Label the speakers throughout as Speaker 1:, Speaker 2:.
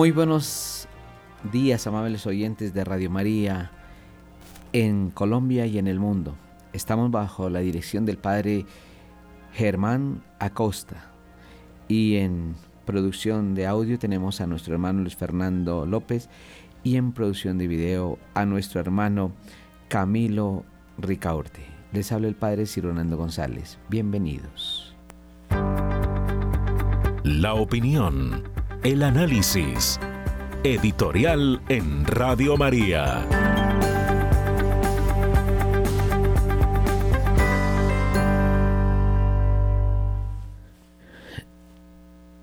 Speaker 1: Muy buenos días, amables oyentes de Radio María en Colombia y en el mundo. Estamos bajo la dirección del Padre Germán Acosta y en producción de audio tenemos a nuestro hermano Luis Fernando López y en producción de video a nuestro hermano Camilo Ricaurte. Les habla el Padre Cironando González. Bienvenidos.
Speaker 2: La opinión el análisis. Editorial en Radio María.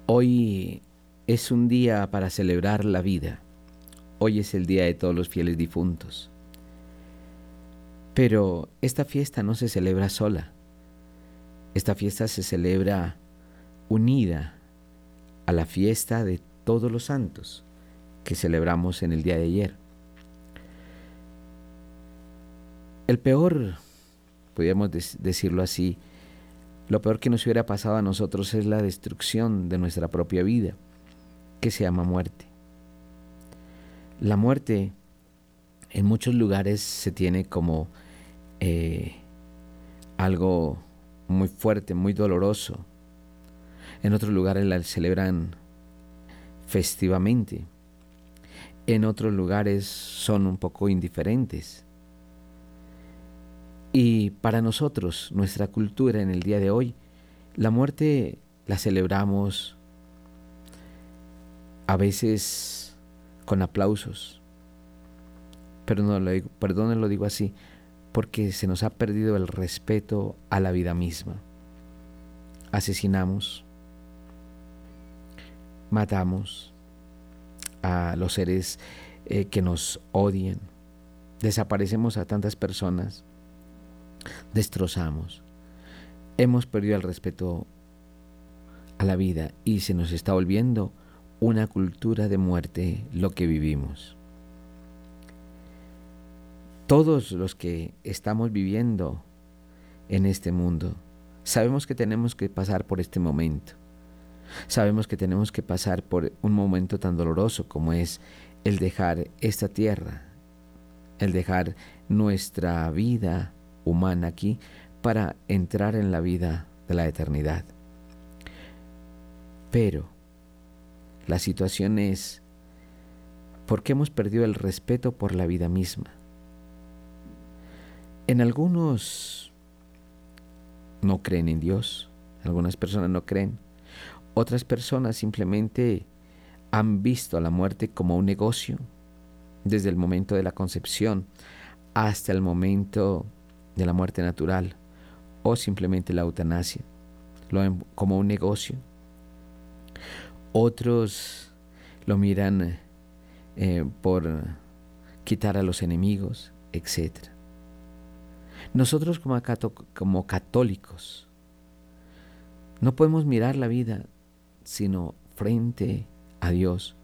Speaker 1: Hoy es un día para celebrar la vida. Hoy es el día de todos los fieles difuntos. Pero esta fiesta no se celebra sola. Esta fiesta se celebra unida a la fiesta de todos los santos que celebramos en el día de ayer. El peor, podríamos decirlo así, lo peor que nos hubiera pasado a nosotros es la destrucción de nuestra propia vida, que se llama muerte. La muerte en muchos lugares se tiene como eh, algo muy fuerte, muy doloroso, en otros lugares la celebran festivamente. En otros lugares son un poco indiferentes. Y para nosotros, nuestra cultura en el día de hoy, la muerte la celebramos a veces con aplausos. Pero no lo digo, perdón, lo digo así, porque se nos ha perdido el respeto a la vida misma. Asesinamos, matamos a los seres eh, que nos odian, desaparecemos a tantas personas, destrozamos, hemos perdido el respeto a la vida y se nos está volviendo una cultura de muerte lo que vivimos. Todos los que estamos viviendo en este mundo sabemos que tenemos que pasar por este momento Sabemos que tenemos que pasar por un momento tan doloroso como es el dejar esta tierra, el dejar nuestra vida humana aquí para entrar en la vida de la eternidad. Pero la situación es porque hemos perdido el respeto por la vida misma. En algunos no creen en Dios, algunas personas no creen, otras personas simplemente han visto a la muerte como un negocio desde el momento de la concepción hasta el momento de la muerte natural o simplemente la eutanasia, lo como un negocio. Otros lo miran eh, por quitar a los enemigos, etc. Nosotros como, como católicos no podemos mirar la vida sino frente a Dios,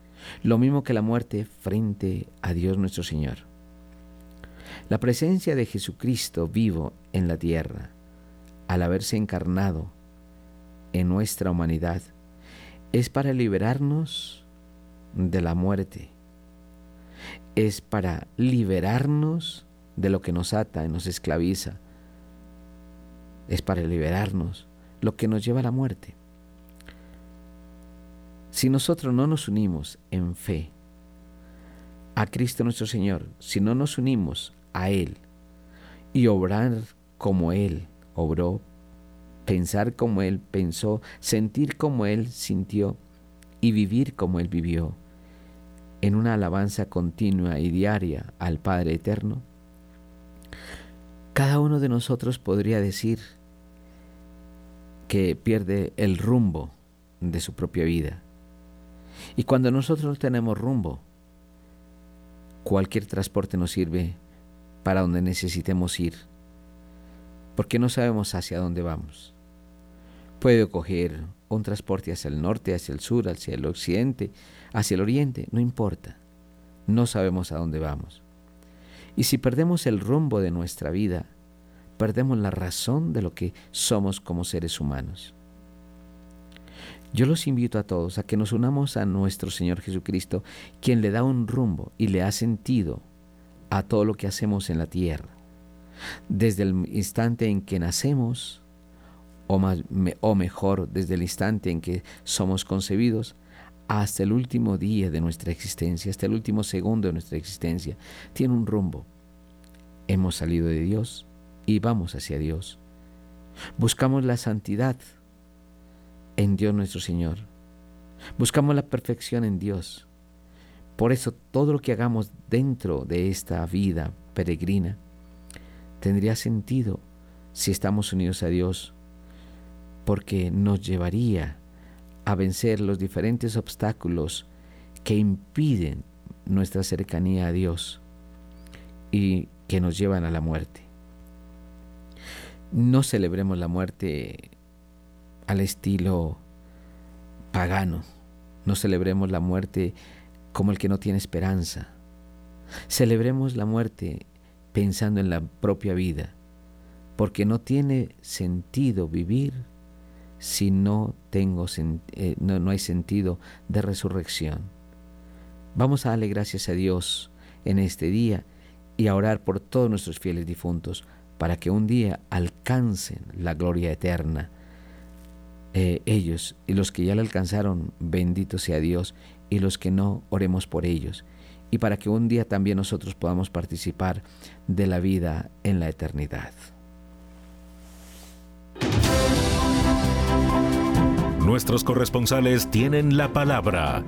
Speaker 1: lo mismo que la muerte frente a Dios nuestro Señor. La presencia de Jesucristo vivo en la tierra, al haberse encarnado en nuestra humanidad, es para liberarnos de la muerte, es para liberarnos de lo que nos ata y nos esclaviza, es para liberarnos lo que nos lleva a la muerte. Si nosotros no nos unimos en fe a Cristo nuestro Señor, si no nos unimos a Él y obrar como Él obró, pensar como Él pensó, sentir como Él sintió y vivir como Él vivió, en una alabanza continua y diaria al Padre Eterno, cada uno de nosotros podría decir que pierde el rumbo de su propia vida. Y cuando nosotros no tenemos rumbo, cualquier transporte nos sirve para donde necesitemos ir, porque no sabemos hacia dónde vamos. Puedo coger un transporte hacia el norte, hacia el sur, hacia el occidente, hacia el oriente, no importa. No sabemos a dónde vamos. Y si perdemos el rumbo de nuestra vida, perdemos la razón de lo que somos como seres humanos. Yo los invito a todos a que nos unamos a nuestro Señor Jesucristo, quien le da un rumbo y le ha sentido a todo lo que hacemos en la tierra. Desde el instante en que nacemos, o, o mejor, desde el instante en que somos concebidos, hasta el último día de nuestra existencia, hasta el último segundo de nuestra existencia, tiene un rumbo. Hemos salido de Dios y vamos hacia Dios. Buscamos la santidad en Dios nuestro Señor. Buscamos la perfección en Dios. Por eso todo lo que hagamos dentro de esta vida peregrina tendría sentido si estamos unidos a Dios, porque nos llevaría a vencer los diferentes obstáculos que impiden nuestra cercanía a Dios y que nos llevan a la muerte. No celebremos la muerte al estilo pagano, no celebremos la muerte como el que no tiene esperanza. Celebremos la muerte pensando en la propia vida, porque no tiene sentido vivir si no, tengo, eh, no, no hay sentido de resurrección. Vamos a darle gracias a Dios en este día y a orar por todos nuestros fieles difuntos para que un día alcancen la gloria eterna. Eh, ellos y los que ya la alcanzaron, bendito sea Dios, y los que no, oremos por ellos, y para que un día también nosotros podamos participar de la vida en la eternidad.
Speaker 2: Nuestros corresponsales tienen la palabra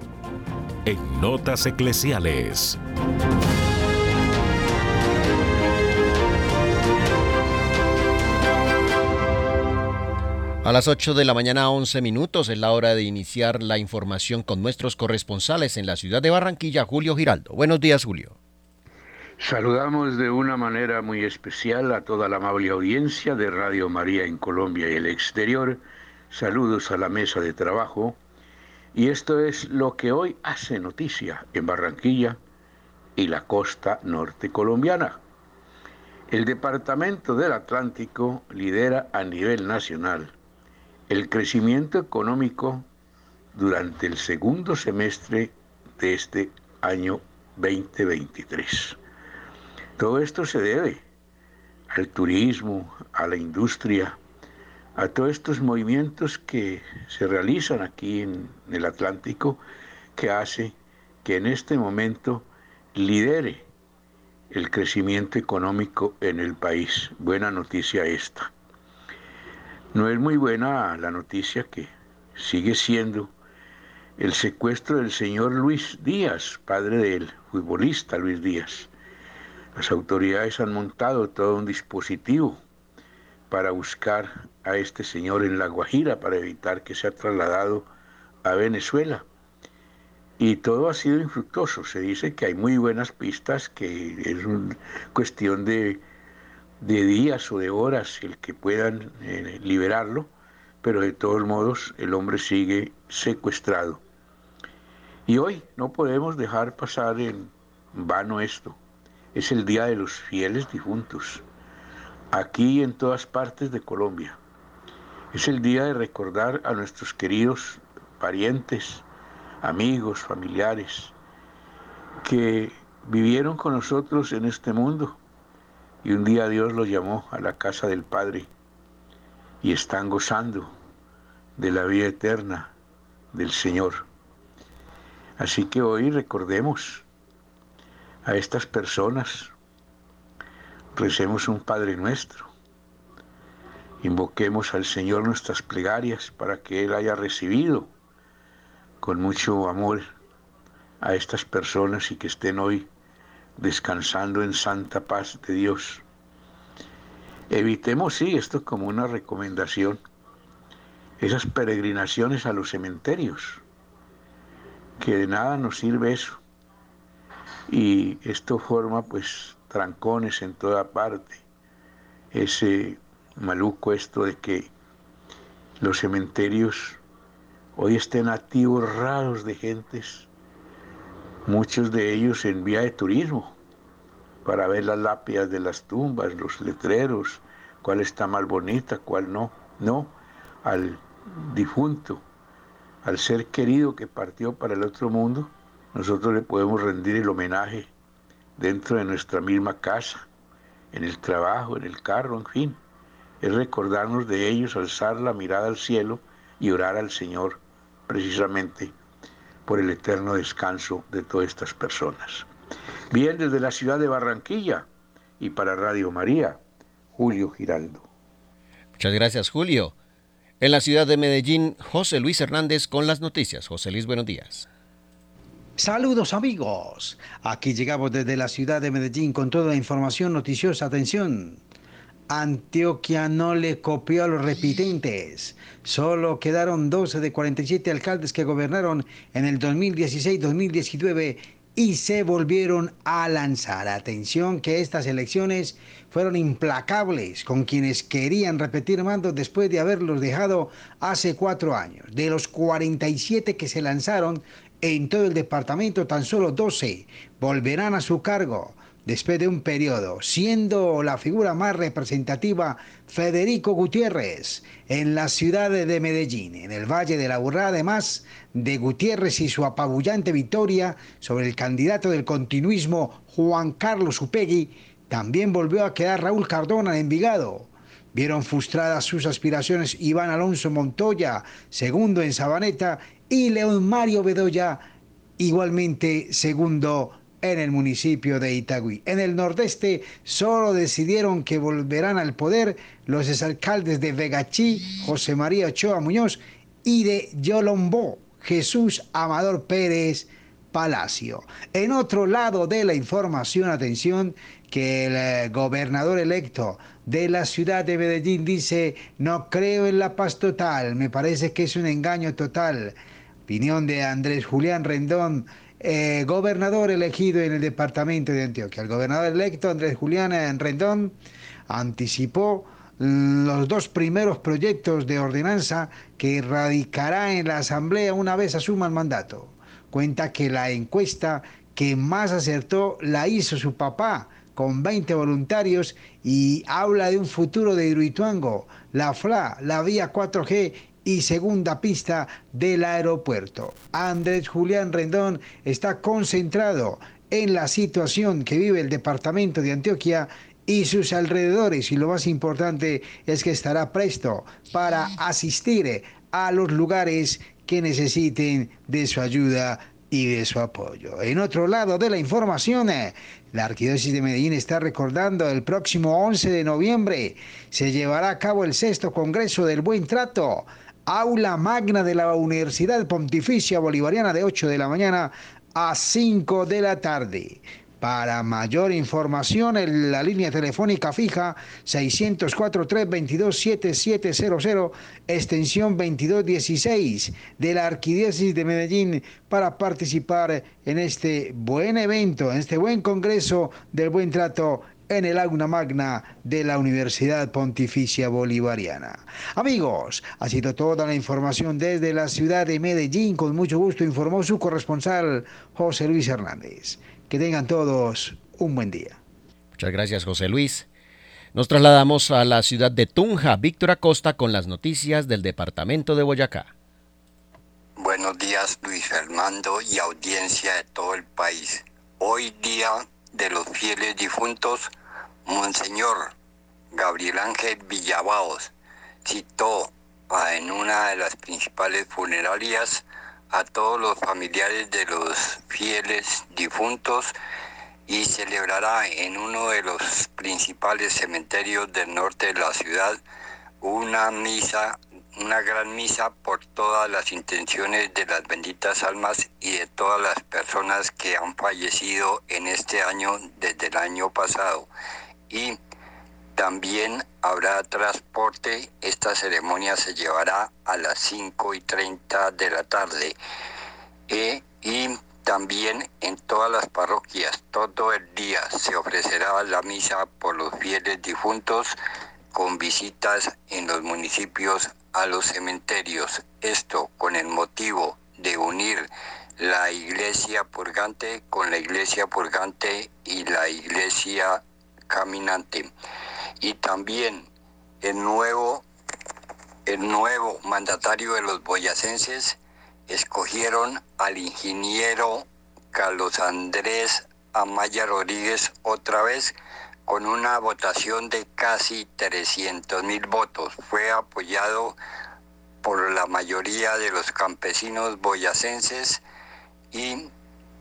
Speaker 2: en Notas Eclesiales.
Speaker 3: A las 8 de la mañana 11 minutos es la hora de iniciar la información con nuestros corresponsales en la ciudad de Barranquilla, Julio Giraldo. Buenos días, Julio.
Speaker 4: Saludamos de una manera muy especial a toda la amable audiencia de Radio María en Colombia y el exterior Saludos a la mesa de trabajo. Y esto es lo que hoy hace noticia en Barranquilla y la costa norte colombiana. El Departamento del Atlántico lidera a nivel nacional el crecimiento económico durante el segundo semestre de este año 2023. Todo esto se debe al turismo, a la industria, a todos estos movimientos que se realizan aquí en el Atlántico, que hace que en este momento lidere el crecimiento económico en el país. Buena noticia esta. No es muy buena la noticia que sigue siendo el secuestro del señor Luis Díaz, padre del futbolista Luis Díaz. Las autoridades han montado todo un dispositivo para buscar a este señor en La Guajira para evitar que sea trasladado a Venezuela. Y todo ha sido infructuoso. Se dice que hay muy buenas pistas, que es una cuestión de, días o de horas el que puedan eh, liberarlo, pero de todos modos el hombre sigue secuestrado. Y hoy no podemos dejar pasar en vano esto. Es el Día de los Fieles Difuntos, aquí en todas partes de Colombia. Es el día de recordar a nuestros queridos parientes, amigos, familiares, que vivieron con nosotros en este mundo y un día Dios los llamó a la casa del Padre y están gozando de la vida eterna del Señor. Así que hoy recordemos a estas personas, recemos un Padre nuestro Invoquemos al Señor nuestras plegarias para que Él haya recibido con mucho amor a estas personas y que estén hoy descansando en santa paz de Dios. Evitemos, sí, esto como una recomendación, esas peregrinaciones a los cementerios, que de nada nos sirve eso. Y esto forma pues trancones en toda parte, ese maluco esto de que los cementerios hoy estén activos raros de gentes, muchos de ellos en vía de turismo, para ver las lápidas de las tumbas, los letreros, cuál está más bonita, cuál no. No, al difunto, al ser querido que partió para el otro mundo, nosotros le podemos rendir el homenaje dentro de nuestra misma casa, en el trabajo, en el carro, en fin. Es recordarnos de ellos, alzar la mirada al cielo y orar al Señor precisamente por el eterno descanso de todas estas personas. Bien, desde la ciudad de Barranquilla y para Radio María, Julio Giraldo.
Speaker 3: Muchas gracias, Julio. En la ciudad de Medellín, José Luis Hernández con las noticias. José Luis, buenos días.
Speaker 5: Saludos amigos. Aquí llegamos desde la ciudad de Medellín con toda la información noticiosa. Atención. Antioquia no le copió a los repitentes. Solo quedaron 12 de 47 alcaldes que gobernaron en el 2016-2019 y se volvieron a lanzar. Atención que estas elecciones fueron implacables con quienes querían repetir mando después de haberlos dejado hace cuatro años. De los 47 que se lanzaron en todo el departamento, tan solo 12 volverán a su cargo después de un periodo, siendo la figura más representativa Federico Gutiérrez en la ciudad de Medellín, en el Valle de la Burrá, además de Gutiérrez y su apabullante victoria sobre el candidato del continuismo Juan Carlos Upegui, también volvió a quedar Raúl Cardona en Envigado. Vieron frustradas sus aspiraciones Iván Alonso Montoya, segundo en Sabaneta, y León Mario Bedoya, igualmente segundo en el municipio de Itagüí. En el nordeste solo decidieron que volverán al poder los exalcaldes de Vegachí, José María Ochoa Muñoz, y de Yolombó, Jesús Amador Pérez Palacio. En otro lado de la información, atención, que el eh, gobernador electo de la ciudad de Medellín dice, no creo en la paz total, me parece que es un engaño total. Opinión de Andrés Julián Rendón, eh, gobernador elegido en el departamento de Antioquia. El gobernador electo Andrés Julián Rendón anticipó los dos primeros proyectos de ordenanza que radicará en la Asamblea una vez asuma el mandato. Cuenta que la encuesta que más acertó la hizo su papá con 20 voluntarios y habla de un futuro de Hidroituango, la FLA, la vía 4G y segunda pista del aeropuerto. Andrés Julián Rendón está concentrado en la situación que vive el departamento de Antioquia y sus alrededores y lo más importante es que estará presto para asistir a los lugares que necesiten de su ayuda y de su apoyo. En otro lado de la información, la Arquidiócesis de Medellín está recordando el próximo 11 de noviembre se llevará a cabo el sexto Congreso del Buen Trato aula magna de la Universidad Pontificia Bolivariana de 8 de la mañana a 5 de la tarde. Para mayor información, en la línea telefónica fija 604-322-7700, extensión 2216 de la Arquidiócesis de Medellín, para participar en este buen evento, en este buen congreso del buen trato en el aula magna de la Universidad Pontificia Bolivariana. Amigos, ha sido toda la información desde la ciudad de Medellín. Con mucho gusto informó su corresponsal José Luis Hernández. Que tengan todos un buen día.
Speaker 3: Muchas gracias, José Luis. Nos trasladamos a la ciudad de Tunja, Víctor Acosta, con las noticias del departamento de Boyacá.
Speaker 6: Buenos días, Luis Fernando y audiencia de todo el país. Hoy día de los fieles difuntos, Monseñor Gabriel Ángel Villabaos citó en una de las principales funerarias a todos los familiares de los fieles difuntos y celebrará en uno de los principales cementerios del norte de la ciudad una misa una gran misa por todas las intenciones de las benditas almas y de todas las personas que han fallecido en este año desde el año pasado. Y también habrá transporte. Esta ceremonia se llevará a las 5 y 30 de la tarde. Eh, y también en todas las parroquias, todo el día se ofrecerá la misa por los fieles difuntos con visitas en los municipios a los cementerios. Esto con el motivo de unir la iglesia purgante con la iglesia purgante y la iglesia caminante. Y también el nuevo, el nuevo mandatario de los boyacenses escogieron al ingeniero Carlos Andrés Amaya Rodríguez otra vez con una votación de casi 300 mil votos. Fue apoyado por la mayoría de los campesinos boyacenses y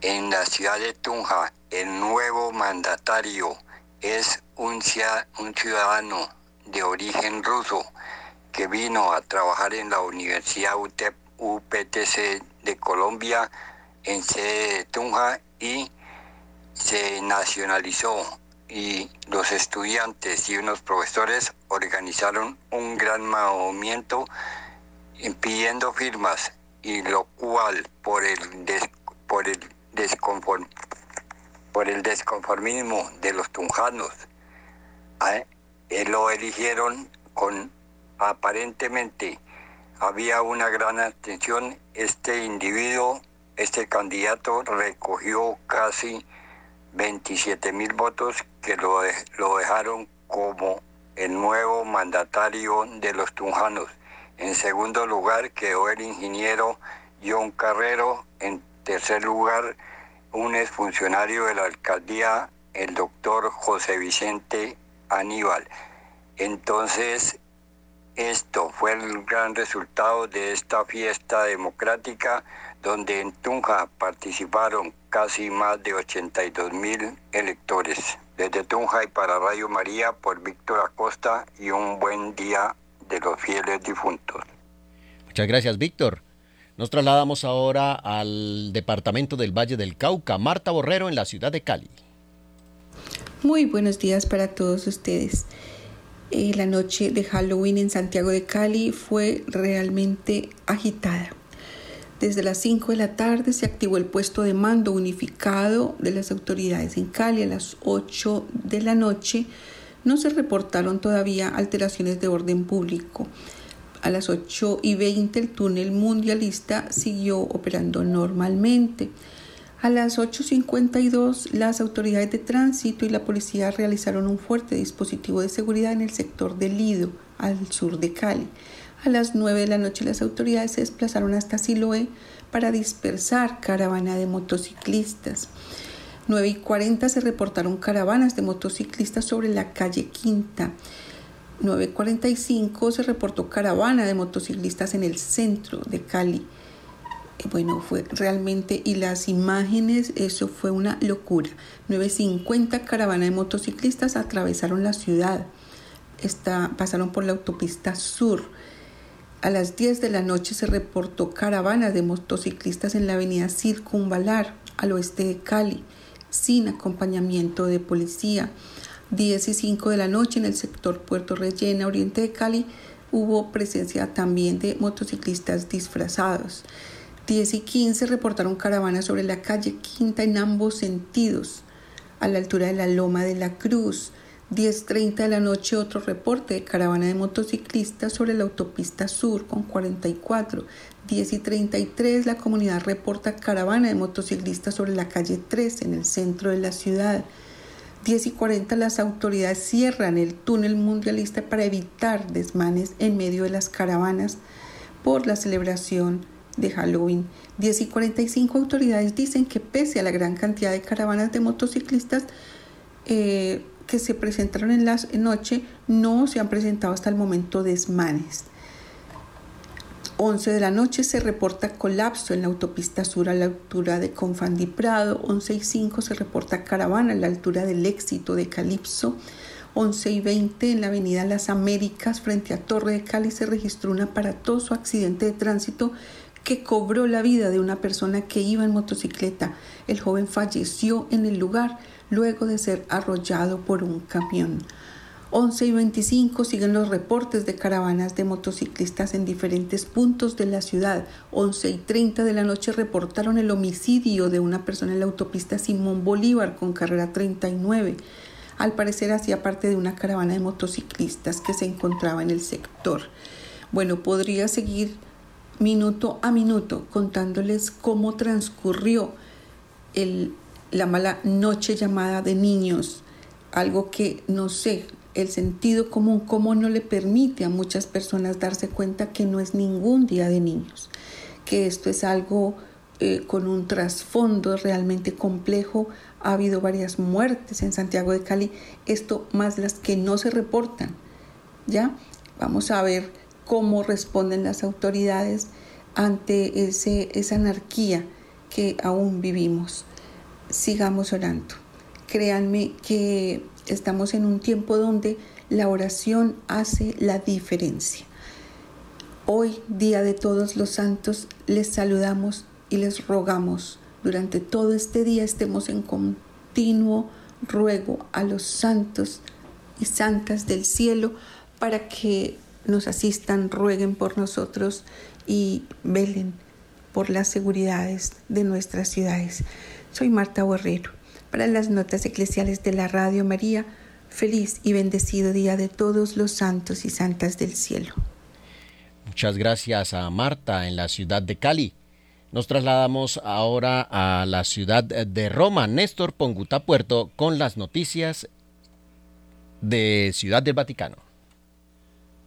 Speaker 6: en la ciudad de Tunja el nuevo mandatario es un, un ciudadano de origen ruso que vino a trabajar en la Universidad UPTC de Colombia en sede de Tunja y se nacionalizó y los estudiantes y unos profesores organizaron un gran movimiento pidiendo firmas y lo cual por el, por el, por el desconformismo de los tunjanos eh, lo eligieron con aparentemente había una gran atención. Este individuo este candidato recogió casi 27 mil votos que lo, lo dejaron como el nuevo mandatario de los tunjanos. En segundo lugar quedó el ingeniero John Carrero. En tercer lugar, un exfuncionario de la alcaldía, el doctor José Vicente Aníbal. Entonces, esto fue el gran resultado de esta fiesta democrática donde en Tunja participaron casi más de 82 mil electores. Desde Tunja y para Radio María por Víctor Acosta y un buen día de los fieles difuntos.
Speaker 3: Muchas gracias, Víctor. Nos trasladamos ahora al departamento del Valle del Cauca. Marta Borrero en la ciudad de Cali.
Speaker 7: Muy buenos días para todos ustedes. Eh, la noche de Halloween en Santiago de Cali fue realmente agitada. Desde las 5 de la tarde se activó el puesto de mando unificado de las autoridades en Cali. A las 8 de la noche no se reportaron todavía alteraciones de orden público. A las 8 y 20 el túnel mundialista siguió operando normalmente. A las 8.52 las autoridades de tránsito y la policía realizaron un fuerte dispositivo de seguridad en el sector del Lido, al sur de Cali. A las 9 de la noche las autoridades se desplazaron hasta Siloé para dispersar caravana de motociclistas. 9 y 40 se reportaron caravanas de motociclistas sobre la calle Quinta. 9.45 se reportó caravana de motociclistas en el centro de Cali bueno, fue realmente, y las imágenes, eso fue una locura. 9.50 caravana de motociclistas atravesaron la ciudad, pasaron por la autopista sur. A las 10 de la noche se reportó caravana de motociclistas en la avenida Circunvalar, al oeste de Cali, sin acompañamiento de policía. 10 y 5 de la noche en el sector Puerto Rellena, oriente de Cali, hubo presencia también de motociclistas disfrazados. 10 y 15 reportaron caravanas sobre la calle Quinta en ambos sentidos, a la altura de la Loma de la Cruz. 10.30 de la noche otro reporte de caravana de motociclistas sobre la autopista sur con 44. 10 y 33 la comunidad reporta caravana de motociclistas sobre la calle 3 en el centro de la ciudad. 10 y 40 las autoridades cierran el túnel mundialista para evitar desmanes en medio de las caravanas por la celebración de Halloween. 10 y 45 autoridades dicen que pese a la gran cantidad de caravanas de motociclistas eh, que se presentaron en la noche, no se han presentado hasta el momento desmanes. 11 de la noche se reporta colapso en la autopista sur a la altura de Confandi Prado. 11 y 5 se reporta caravana a la altura del éxito de Calipso. 11 y 20 en la avenida Las Américas frente a Torre de Cali se registró un aparatoso accidente de tránsito que cobró la vida de una persona que iba en motocicleta. El joven falleció en el lugar luego de ser arrollado por un camión. 11 y 25 siguen los reportes de caravanas de motociclistas en diferentes puntos de la ciudad. 11 y 30 de la noche reportaron el homicidio de una persona en la autopista Simón Bolívar con carrera 39. Al parecer hacía parte de una caravana de motociclistas que se encontraba en el sector. Bueno, podría seguir minuto a minuto contándoles cómo transcurrió el, la mala noche llamada de niños, algo que no sé, el sentido común, cómo no le permite a muchas personas darse cuenta que no es ningún día de niños, que esto es algo eh, con un trasfondo realmente complejo. Ha habido varias muertes en Santiago de Cali, esto más las que no se reportan. ¿Ya? Vamos a ver cómo responden las autoridades ante ese, esa anarquía que aún vivimos. Sigamos orando. Créanme que estamos en un tiempo donde la oración hace la diferencia. Hoy, Día de Todos los Santos, les saludamos y les rogamos durante todo este día estemos en continuo ruego a los santos y santas del cielo para que nos asistan, rueguen por nosotros y velen por las seguridades de nuestras ciudades. Soy Marta Borrero. Para las notas eclesiales de la Radio María, feliz y bendecido día de todos los santos y santas del cielo.
Speaker 3: Muchas gracias a Marta en la ciudad de Cali. Nos trasladamos ahora a la ciudad de Roma. Néstor Ponguta Puerto con las noticias de Ciudad del Vaticano.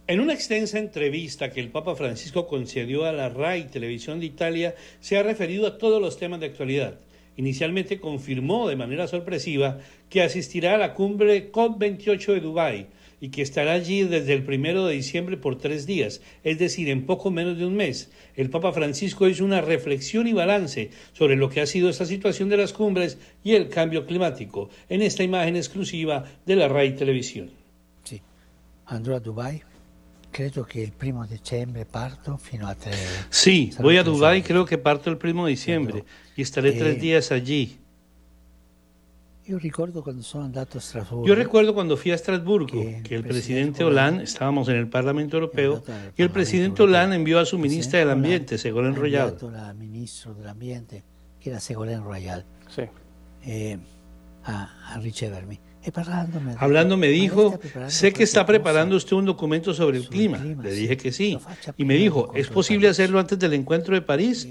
Speaker 8: En una extensa entrevista que el Papa Francisco concedió a la RAI Televisión de Italia, se ha referido a todos los temas de actualidad inicialmente confirmó de manera sorpresiva que asistirá a la cumbre COP28 de Dubái y que estará allí desde el primero de diciembre por tres días, es decir, en poco menos de un mes. El Papa Francisco hizo una reflexión y balance sobre lo que ha sido esta situación de las cumbres y el cambio climático en esta imagen exclusiva de la RAI Televisión.
Speaker 9: Sí, andrò a Dubai Creo que el primo diciembre parto fino a tres.
Speaker 8: Sí, voy a Dubái, creo que parto el primo de diciembre y estaré tres eh, días allí.
Speaker 9: Yo recuerdo cuando sono andato a Strasburgo.
Speaker 8: Yo recuerdo cuando fui a Estrasburgo que, el presidente Hollande, estábamos en el Parlamento Europeo, y el presidente Hollande envió a su ministra del Ambiente, Ségolène Royal.
Speaker 9: La ministra del Ambiente, que era Ségolène Royal, sí. eh, a, a ricevermi.
Speaker 8: Hablando me dijo, sé que está preparando usted un documento sobre el clima. Le dije que sí. Y me dijo, ¿es posible hacerlo antes del encuentro de París?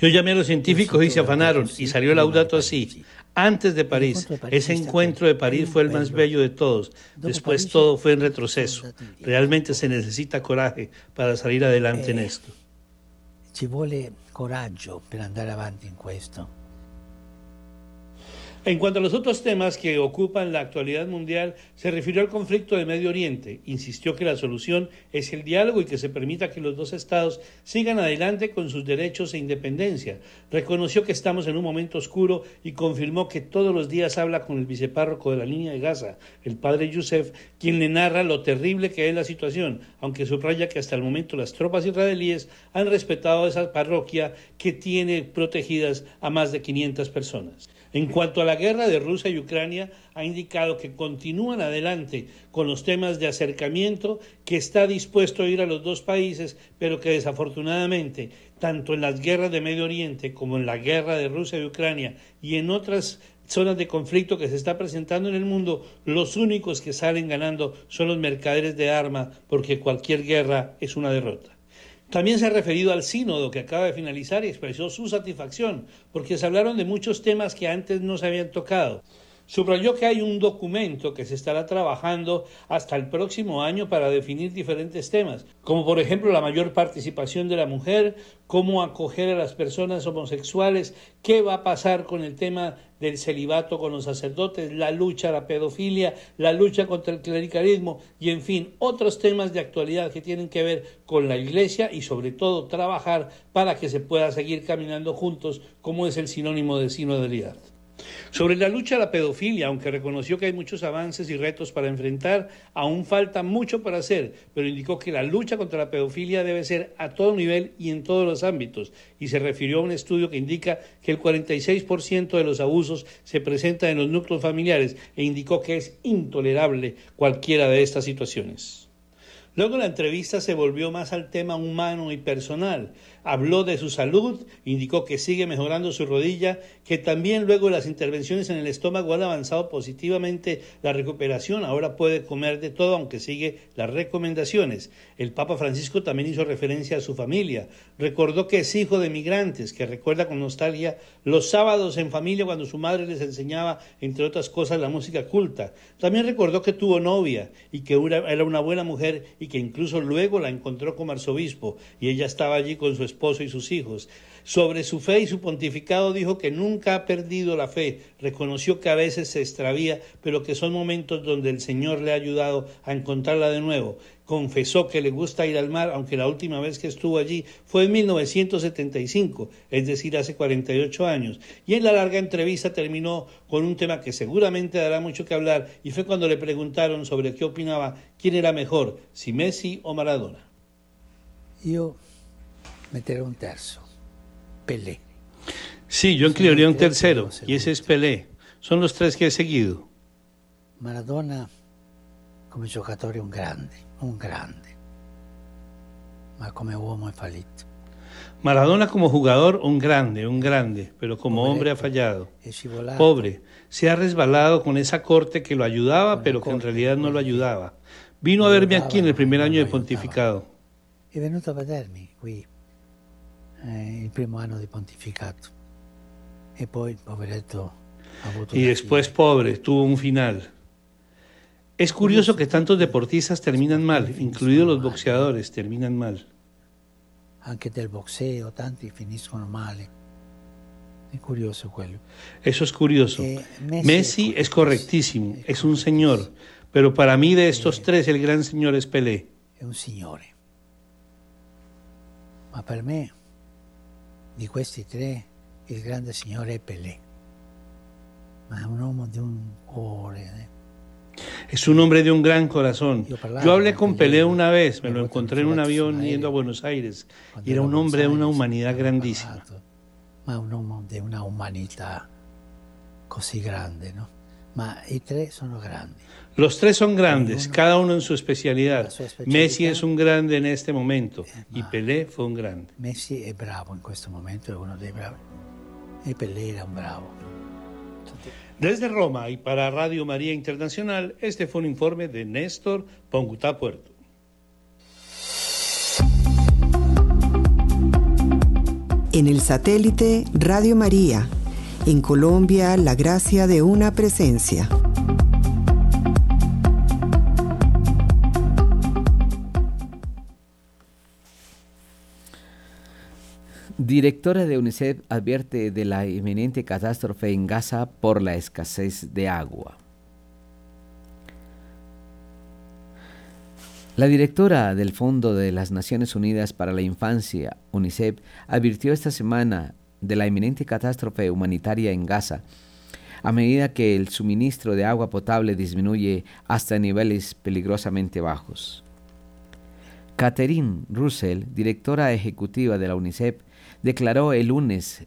Speaker 8: Yo llamé a los científicos y se afanaron y salió el audato así. Antes de París, ese encuentro de París fue el más bello de todos. Después todo fue en retroceso. Realmente se necesita coraje para salir adelante en esto.
Speaker 9: Ci vuole coraggio per andare avanti in questo.
Speaker 8: En cuanto a los otros temas que ocupan la actualidad mundial, se refirió al conflicto de Medio Oriente. Insistió que la solución es el diálogo y que se permita que los dos estados sigan adelante con sus derechos e independencia. Reconoció que estamos en un momento oscuro y confirmó que todos los días habla con el vicepárroco de la línea de Gaza, el padre Youssef, quien le narra lo terrible que es la situación, aunque subraya que hasta el momento las tropas israelíes han respetado esa parroquia que tiene protegidas a más de 500 personas. En cuanto a la guerra de Rusia y Ucrania, ha indicado que continúan adelante con los temas de acercamiento, que está dispuesto a ir a los dos países, pero que desafortunadamente, tanto en las guerras de Medio Oriente como en la guerra de Rusia y Ucrania y en otras zonas de conflicto que se está presentando en el mundo, los únicos que salen ganando son los mercaderes de armas, porque cualquier guerra es una derrota. También se ha referido al sínodo que acaba de finalizar y expresó su satisfacción, porque se hablaron de muchos temas que antes no se habían tocado. Subrayó que hay un documento que se estará trabajando hasta el próximo año para definir diferentes temas, como por ejemplo la mayor participación de la mujer, cómo acoger a las personas homosexuales, qué va a pasar con el tema del celibato con los sacerdotes, la lucha a la pedofilia, la lucha contra el clericalismo y en fin, otros temas de actualidad que tienen que ver con la iglesia y sobre todo trabajar para que se pueda seguir caminando juntos como es el sinónimo de sinodalidad. Sobre la lucha a la pedofilia, aunque reconoció que hay muchos avances y retos para enfrentar, aún falta mucho para hacer, pero indicó que la lucha contra la pedofilia debe ser a todo nivel y en todos los ámbitos, y se refirió a un estudio que indica que el 46% de los abusos se presenta en los núcleos familiares e indicó que es intolerable cualquiera de estas situaciones. Luego la entrevista se volvió más al tema humano y personal. Habló de su salud, indicó que sigue mejorando su rodilla, que también luego de las intervenciones en el estómago han avanzado positivamente la recuperación, ahora puede comer de todo aunque sigue las recomendaciones. El Papa Francisco también hizo referencia a su familia, recordó que es hijo de migrantes, que recuerda con nostalgia los sábados en familia cuando su madre les enseñaba, entre otras cosas, la música culta. También recordó que tuvo novia y que era una buena mujer y que incluso luego la encontró como arzobispo y ella estaba allí con su esposo y sus hijos. Sobre su fe y su pontificado dijo que nunca ha perdido la fe, reconoció que a veces se extravía, pero que son momentos donde el Señor le ha ayudado a encontrarla de nuevo. Confesó que le gusta ir al mar, aunque la última vez que estuvo allí fue en 1975, es decir, hace 48 años. Y en la larga entrevista terminó con un tema que seguramente dará mucho que hablar, y fue cuando le preguntaron sobre qué opinaba, quién era mejor, si Messi o Maradona.
Speaker 9: Yo meteré un terzo, Pelé.
Speaker 8: Sí, yo incluiría un tercero, y ese es Pelé. Son los tres que he seguido.
Speaker 9: Maradona come giocatore un grande, un grande, ma come uomo è fallito.
Speaker 8: Maradona como jugador, un grande, un grande, pero como hombre ha fallado. Pobre, se ha resbalado con esa corte que lo ayudaba, pero que en realidad no lo ayudaba. Vino a verme aquí en el primer año de pontificado.
Speaker 9: È venuto a vedermi qui eh, il primo anno di pontificato. E poi poveretto ha avuto...
Speaker 8: Y después, pobre, tuvo un final. Es curioso que tantos deportistas terminan mal, incluidos los boxeadores, terminan mal.
Speaker 9: Anche del boxeo, tanti finiscono male. È curioso quello.
Speaker 8: Eso es curioso. Eh, Messi, Messi, es correctísimo, es un señor, pero para mí de estos tres el gran señor es Pelé.
Speaker 9: È un signore. Ma per me di questi tre il grande signore è Pelé. Ma è un uomo di un cuore. Eh?
Speaker 8: Es un hombre de un gran corazón. Yo hablé con Pelé una vez, me lo encontré en un avión yendo a Buenos Aires, y era un hombre de una humanidad grandísima.
Speaker 9: Ma un uomo di una umanità così grande, no? Ma i tre sono grandi.
Speaker 8: Los tres son grandes, cada uno en su especialidad. Messi es un grande en este momento eh, y Pelé fue un grande.
Speaker 9: Messi è bravo in questo momento, è uno dei bravi. E Pelé era un bravo.
Speaker 8: Desde Roma y para Radio María Internacional, este fue un informe de Néstor Pongutá Puerto.
Speaker 10: En el satélite Radio María, en Colombia, la gracia de una presencia.
Speaker 1: Directora de UNICEF advierte de la inminente catástrofe en Gaza por la escasez de agua. La directora del Fondo de las Naciones Unidas para la Infancia, UNICEF, advirtió esta semana de la inminente catástrofe humanitaria en Gaza, a medida que el suministro de agua potable disminuye hasta niveles peligrosamente bajos. Catherine Russell, directora ejecutiva de la UNICEF, declaró el lunes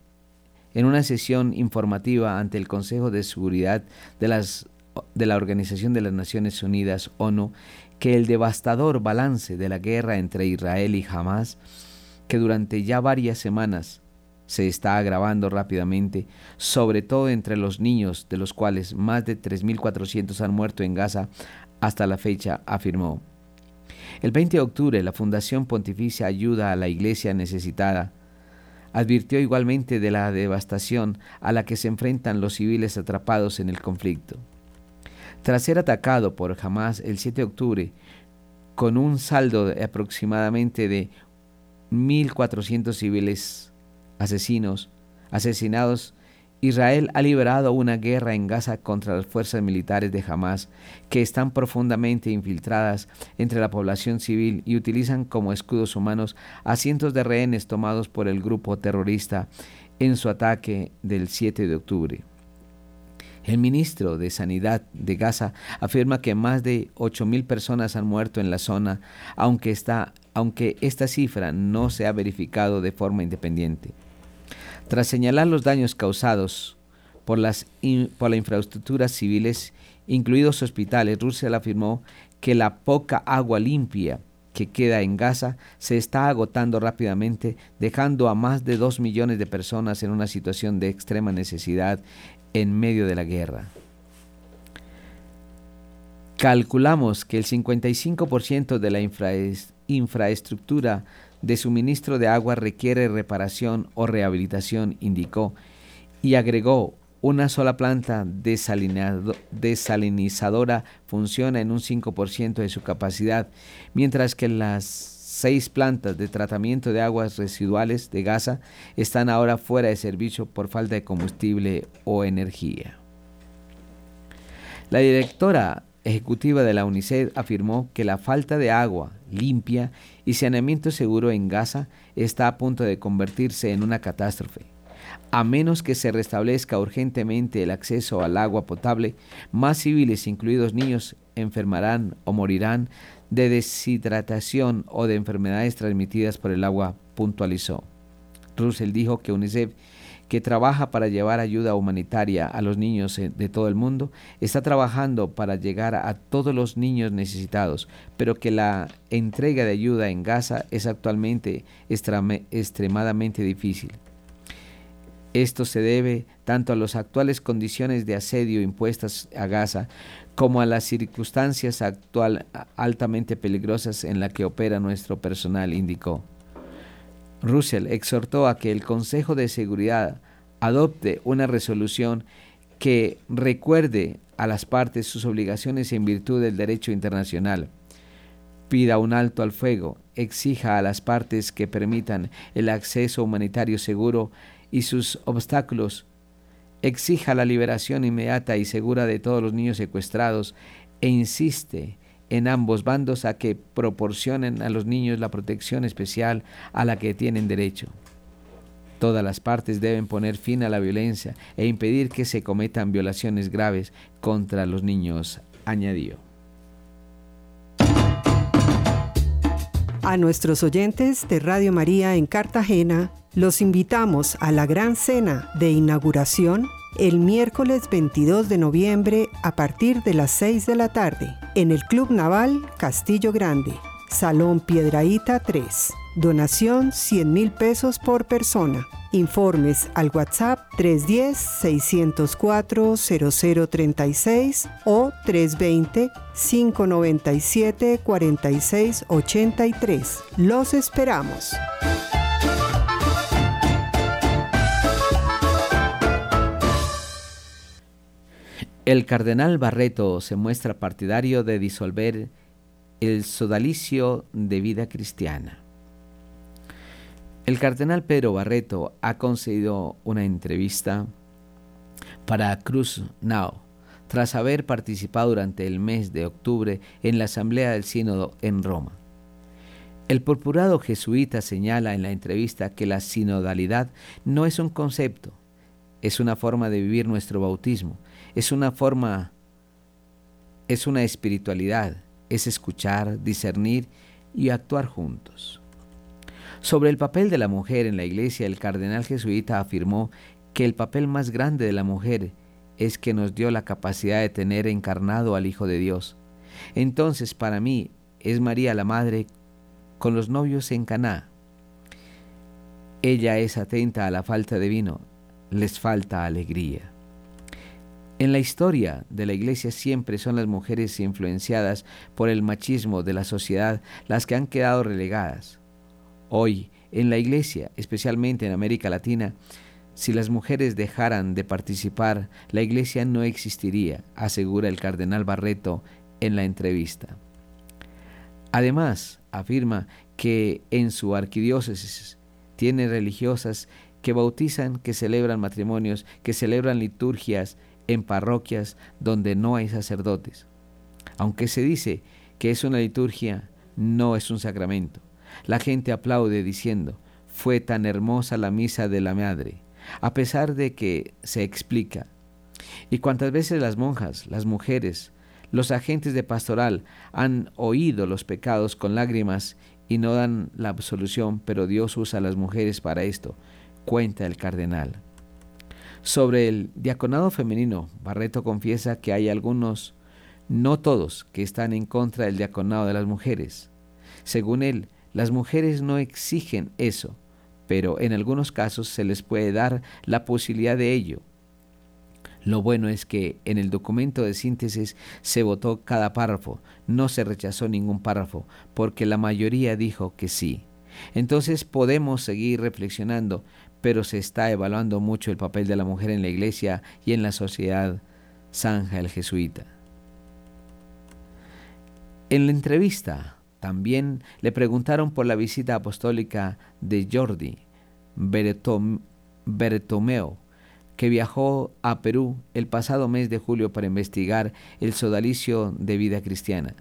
Speaker 1: en una sesión informativa ante el Consejo de Seguridad de, de la Organización de las Naciones Unidas, ONU, que el devastador balance de la guerra entre Israel y Hamas, que durante ya varias semanas se está agravando rápidamente, sobre todo entre los niños, de los cuales más de 3.400 han muerto en Gaza hasta la fecha, afirmó. El 20 de octubre, la Fundación Pontificia Ayuda a la Iglesia Necesitada advirtió igualmente de la devastación a la que se enfrentan los civiles atrapados en el conflicto. Tras ser atacado por Hamas el 7 de octubre, con un saldo de aproximadamente de 1.400 civiles asesinos, asesinados Israel ha liberado una guerra en Gaza contra las fuerzas militares de Hamas que están profundamente infiltradas entre la población civil y utilizan como escudos humanos a cientos de rehenes tomados por el grupo terrorista en su ataque del 7 de octubre. El ministro de Sanidad de Gaza afirma que más de 8.000 personas han muerto en la zona, aunque, aunque esta cifra no se ha verificado de forma independiente. Tras señalar los daños causados por, las, por la infraestructura civiles, incluidos hospitales, Rusia afirmó que la poca agua limpia que queda en Gaza se está agotando rápidamente, dejando a más de 2 millones de personas en una situación de extrema necesidad en medio de la guerra. Calculamos que el 55% de la infraestructura de suministro de agua requiere reparación o rehabilitación, indicó, y agregó, una sola planta desalinizadora funciona en un 5% de su capacidad, mientras que las seis plantas de tratamiento de aguas residuales de Gaza están ahora fuera de servicio por falta de combustible o energía. La directora ejecutiva de la UNICEF afirmó que la falta de agua limpia y saneamiento seguro en Gaza está a punto de convertirse en una catástrofe. A menos que se restablezca urgentemente el acceso al agua potable, más civiles, incluidos niños, enfermarán o morirán de deshidratación o de enfermedades transmitidas por el agua, puntualizó. Russell dijo que UNICEF, que trabaja para llevar ayuda humanitaria a los niños de todo el mundo, está trabajando para llegar a todos los niños necesitados, pero que la entrega de ayuda en Gaza es actualmente extremadamente difícil. Esto se debe tanto a las actuales condiciones de asedio impuestas a Gaza como a las circunstancias actual altamente peligrosas en las que opera nuestro personal, indicó. Russell exhortó a que el Consejo de Seguridad adopte una resolución que recuerde a las partes sus obligaciones en virtud del derecho internacional, pida un alto al fuego, exija a las partes que permitan el acceso humanitario seguro y sus obstáculos exija la liberación inmediata y segura de todos los niños secuestrados e insiste en ambos bandos a que proporcionen a los niños la protección especial a la que tienen derecho. Todas las partes deben poner fin a la violencia e impedir que se cometan violaciones graves contra los niños, añadió.
Speaker 10: A nuestros oyentes de Radio María en Cartagena, los invitamos a la gran cena de inauguración el miércoles 22 de noviembre a partir de las 6 de la tarde en el Club Naval Castillo Grande, Salón Piedraíta 3. Donación 100 mil pesos por persona. Informes al WhatsApp 310-604-0036 o 320-597-4683. Los esperamos.
Speaker 1: El cardenal Barreto se muestra partidario de disolver el sodalicio de vida cristiana. El cardenal Pedro Barreto ha concedido una entrevista para Cruz Now tras haber participado durante el mes de octubre en la Asamblea del Sínodo en Roma. El purpurado jesuita señala en la entrevista que la sinodalidad no es un concepto, es una forma de vivir nuestro bautismo, es una forma, es una espiritualidad, es escuchar, discernir y actuar juntos. Sobre el papel de la mujer en la iglesia, el cardenal jesuita afirmó que el papel más grande de la mujer es que nos dio la capacidad de tener encarnado al Hijo de Dios. Entonces, para mí, es María la Madre con los novios en Caná. Ella es atenta a la falta de vino, les falta alegría. En la historia de la iglesia siempre son las mujeres influenciadas por el machismo de la sociedad las que han quedado relegadas. Hoy, en la iglesia, especialmente en América Latina, si las mujeres dejaran de participar, la iglesia no existiría, asegura el cardenal Barreto en la entrevista. Además, afirma que en su arquidiócesis tiene religiosas que bautizan, que celebran matrimonios, que celebran liturgias, en parroquias donde no hay sacerdotes. Aunque se dice que es una liturgia, no es un sacramento. La gente aplaude diciendo, fue tan hermosa la misa de la madre, a pesar de que se explica. Y cuantas veces las monjas, las mujeres, los agentes de pastoral han oído los pecados con lágrimas y no dan la absolución, pero Dios usa a las mujeres para esto, cuenta el cardenal. Sobre el diaconado femenino, Barreto confiesa que hay algunos, no todos, que están en contra del diaconado de las mujeres. Según él, las mujeres no exigen eso, pero en algunos casos se les puede dar la posibilidad de ello. Lo bueno es que en el documento de síntesis se votó cada párrafo, no se rechazó ningún párrafo, porque la mayoría dijo que sí. Entonces podemos seguir reflexionando, pero se está evaluando mucho el papel de la mujer en la iglesia y en la sociedad Sanja el Jesuita. En la entrevista también le preguntaron por la visita apostólica de Jordi Bertomeo, que viajó a Perú el pasado mes de julio para investigar el sodalicio de vida cristiana.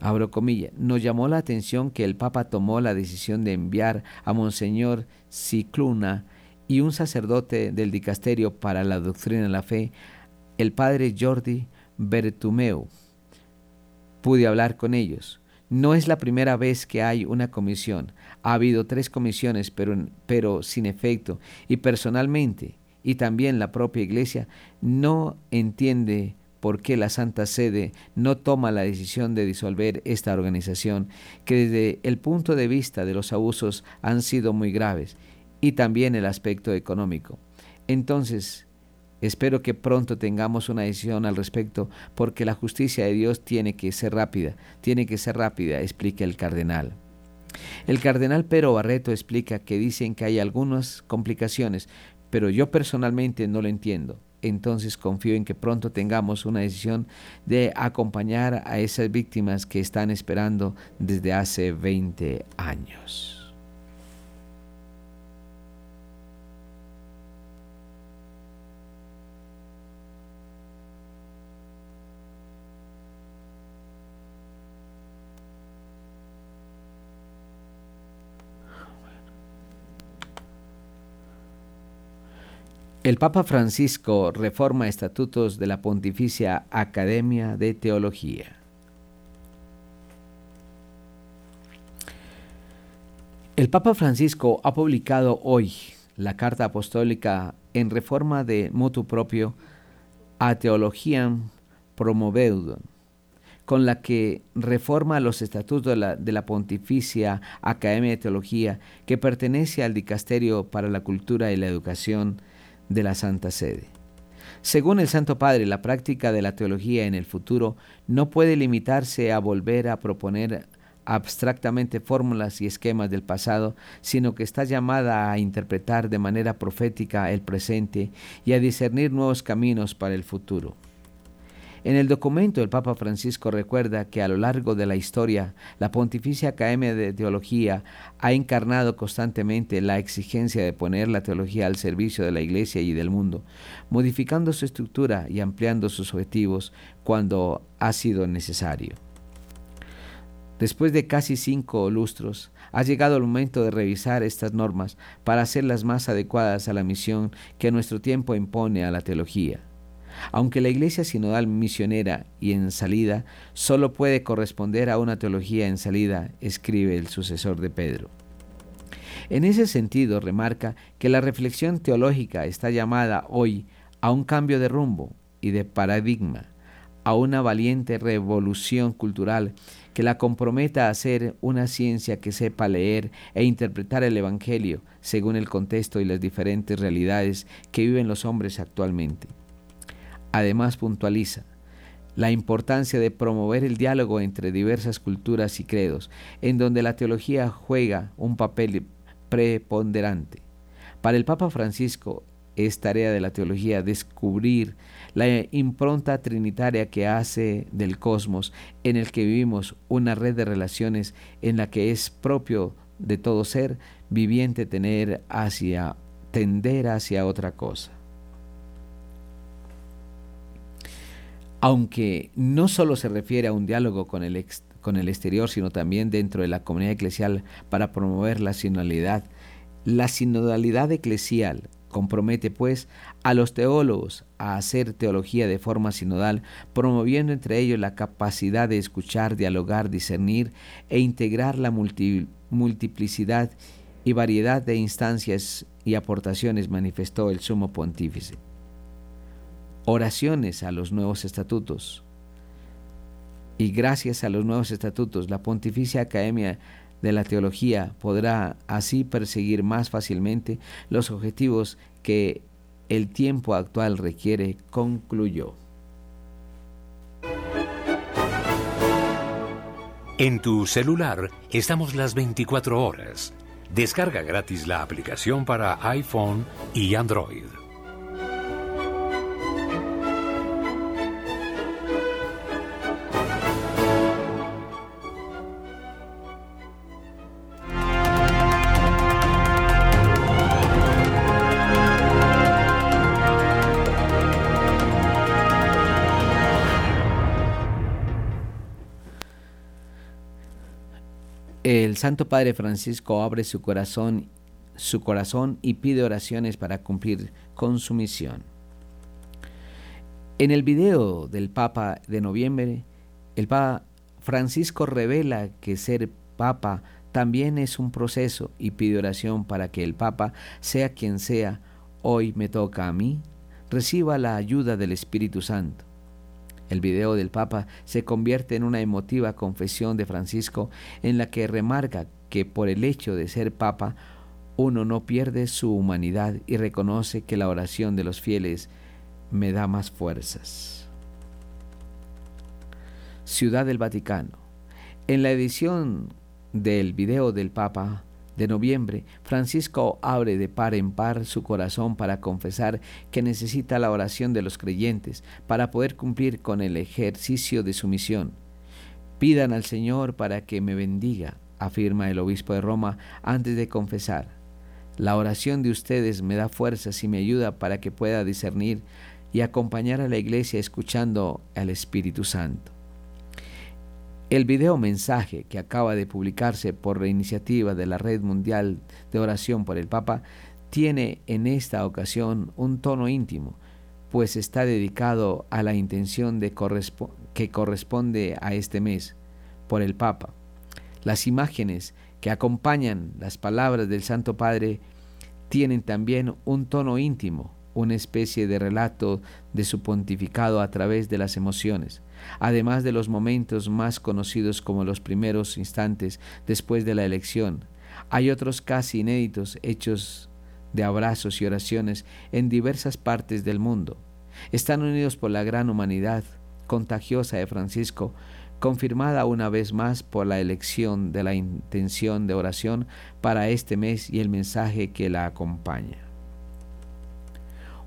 Speaker 1: Abro comillas, nos llamó la atención que el Papa tomó la decisión de enviar a Monseñor Cicluna y un sacerdote del dicasterio para la doctrina de la fe, el padre Jordi Bertumeu. Pude hablar con ellos. No es la primera vez que hay una comisión. Ha habido tres comisiones, pero, pero sin efecto. Y personalmente, y también la propia Iglesia, no entiende por qué la Santa Sede no toma la decisión de disolver esta organización, que desde el punto de vista de los abusos han sido muy graves, y también el aspecto económico. Entonces, Espero que pronto tengamos una decisión al respecto porque la justicia de Dios tiene que ser rápida, tiene que ser rápida, explica el cardenal. El cardenal Pero Barreto explica que dicen que hay algunas complicaciones, pero yo personalmente no lo entiendo. Entonces confío en que pronto tengamos una decisión de acompañar a esas víctimas que están esperando desde hace 20 años. El Papa Francisco reforma estatutos de la Pontificia Academia de Teología. El Papa Francisco ha publicado hoy la carta apostólica en reforma de motu propio a Teologiam Promoveudum, con la que reforma los estatutos de la, de la, Pontificia Academia de Teología que pertenece al Dicasterio para la Cultura y la Educación de la Santa Sede. Según el Santo Padre, la práctica de la teología en el futuro no puede limitarse a volver a proponer abstractamente fórmulas y esquemas del pasado, sino que está llamada a interpretar de manera profética el presente y a discernir nuevos caminos para el futuro. En el documento el Papa Francisco recuerda que a lo largo de la historia la Pontificia Academia de Teología ha encarnado constantemente la exigencia de poner la teología al servicio de la Iglesia y del mundo, modificando su estructura y ampliando sus objetivos cuando ha sido necesario. Después de casi cinco lustros, ha llegado el momento de revisar estas normas para hacerlas más adecuadas a la misión que nuestro tiempo impone a la teología. Aunque la iglesia sinodal misionera y en salida solo puede corresponder a una teología en salida, escribe el sucesor de Pedro. En ese sentido, remarca que la reflexión teológica está llamada hoy a un cambio de rumbo y de paradigma, a una valiente revolución cultural que la comprometa a ser una ciencia que sepa leer e interpretar el Evangelio según el contexto y las diferentes realidades que viven los hombres actualmente. Además puntualiza la importancia de promover el diálogo entre diversas culturas y credos, en donde la teología juega un papel preponderante. Para el Papa Francisco es tarea de la teología descubrir la impronta trinitaria que hace del cosmos en el que vivimos una red de relaciones en la que es propio de todo ser viviente tener hacia tender hacia otra cosa. Aunque no solo se refiere a un diálogo con el, con el exterior, sino también dentro de la comunidad eclesial para promover la sinodalidad. La sinodalidad eclesial Compromete, pues, a los teólogos a hacer teología de forma sinodal, promoviendo entre ellos la capacidad de escuchar, dialogar, discernir e integrar la multiplicidad y variedad de instancias y aportaciones, manifestó el sumo pontífice. Oraciones a los nuevos estatutos. Y gracias a los nuevos estatutos, la Pontificia Academia de la teología podrá así perseguir más fácilmente los objetivos que el tiempo actual requiere, concluyó.
Speaker 2: En tu celular estamos las 24 horas. Descarga gratis la aplicación para iPhone y Android.
Speaker 1: Santo Padre Francisco abre su corazón, su corazón y pide oraciones para cumplir con su misión. En el video del Papa de noviembre, el Papa Francisco revela que ser Papa también es un proceso y pide oración para que el Papa, sea quien sea, hoy me toca a mí, reciba la ayuda del Espíritu Santo. El video del Papa se convierte en una emotiva confesión de Francisco en la que remarca que por el hecho de ser Papa, uno no pierde su humanidad y reconoce que la oración de los fieles me da más fuerzas. Ciudad del Vaticano. En la edición del video del Papa de noviembre, Francisco abre de par en par su corazón para confesar que necesita la oración de los creyentes para poder cumplir con el ejercicio de su misión. Pidan al Señor para que me bendiga, afirma el obispo de Roma antes de confesar. La oración de ustedes me da fuerzas y me ayuda para que pueda discernir y acompañar a la iglesia escuchando al Espíritu Santo. El video mensaje que acaba de publicarse por la iniciativa de la Red Mundial de Oración por el Papa tiene en esta ocasión un tono íntimo, pues está dedicado a la intención de que corresponde a este mes por el Papa. Las imágenes que acompañan las palabras del Santo Padre tienen también un tono íntimo, una especie de relato de su pontificado a través de las emociones además de los momentos más conocidos como los primeros instantes después de la elección. Hay otros casi inéditos hechos de abrazos y oraciones en diversas partes del mundo. Están unidos por la gran humanidad contagiosa de Francisco, confirmada una vez más por la elección de la intención de oración para este mes y el mensaje que la acompaña.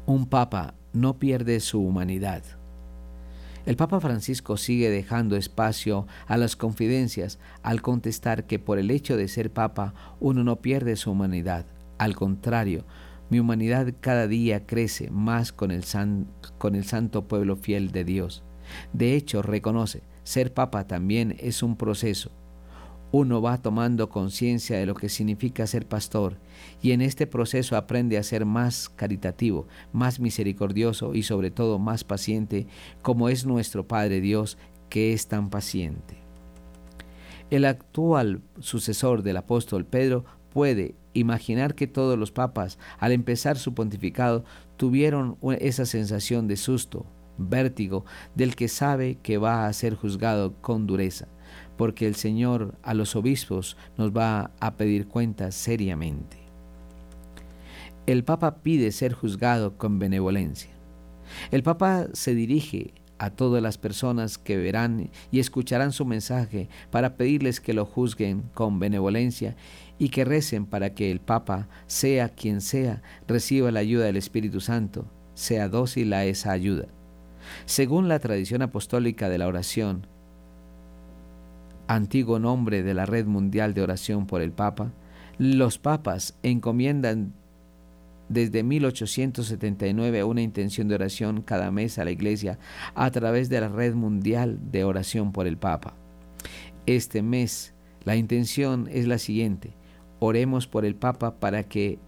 Speaker 1: Un papa no pierde su humanidad. El Papa Francisco sigue dejando espacio a las confidencias al contestar que por el hecho de ser Papa uno no pierde su humanidad. Al contrario, mi humanidad cada día crece más con el, santo pueblo fiel de Dios. De hecho, reconoce, ser Papa también es un proceso, uno va tomando conciencia de lo que significa ser pastor y en este proceso aprende a ser más caritativo, más misericordioso y sobre todo más paciente, como es nuestro Padre Dios que es tan paciente. El actual sucesor del apóstol Pedro puede imaginar que todos los papas, al empezar su pontificado, tuvieron esa sensación de susto, vértigo, del que sabe que va a ser juzgado con dureza porque el Señor a los obispos nos va a pedir cuentas seriamente. El Papa pide ser juzgado con benevolencia. El Papa se dirige a todas las personas que verán y escucharán su mensaje para pedirles que lo juzguen con benevolencia y que recen para que el Papa, sea quien sea, reciba la ayuda del Espíritu Santo, sea dócil a esa ayuda. Según la tradición apostólica de la oración, antiguo nombre de la Red Mundial de Oración por el Papa, los papas encomiendan desde 1879 una intención de oración cada mes a la Iglesia a través de la Red Mundial de Oración por el Papa. Este mes la intención es la siguiente. Oremos por el Papa para que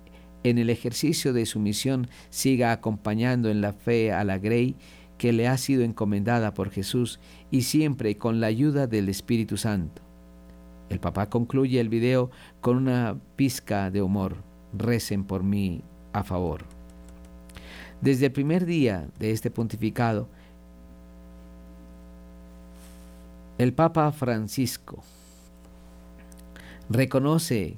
Speaker 1: en el ejercicio de su misión siga acompañando en la fe a la Grey que le ha sido encomendada por Jesús y siempre con la ayuda del Espíritu Santo. El papá concluye el video con una pizca de humor. Recen por mí a favor. Desde el primer día de este pontificado, el Papa Francisco reconoce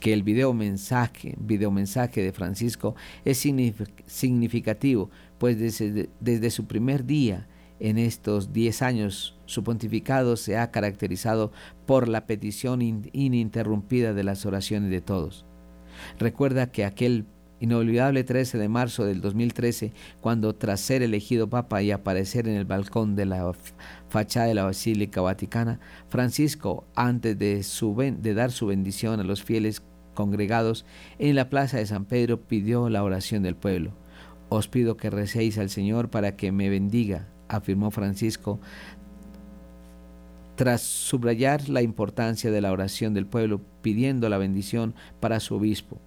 Speaker 1: que el video mensaje, video mensaje de Francisco es significativo, pues desde, su primer día en estos 10 años su pontificado se ha caracterizado por la petición ininterrumpida de las oraciones de todos. Recuerda que aquel inolvidable 13 de marzo del 2013, cuando tras ser elegido papa y aparecer en el balcón de la fachada de la Basílica Vaticana, Francisco, antes de dar su bendición a los fieles congregados en la plaza de San Pedro, pidió la oración del pueblo. Os pido que recéis al Señor para que me bendiga, afirmó Francisco, tras subrayar la importancia de la oración del pueblo, pidiendo la bendición para su obispo.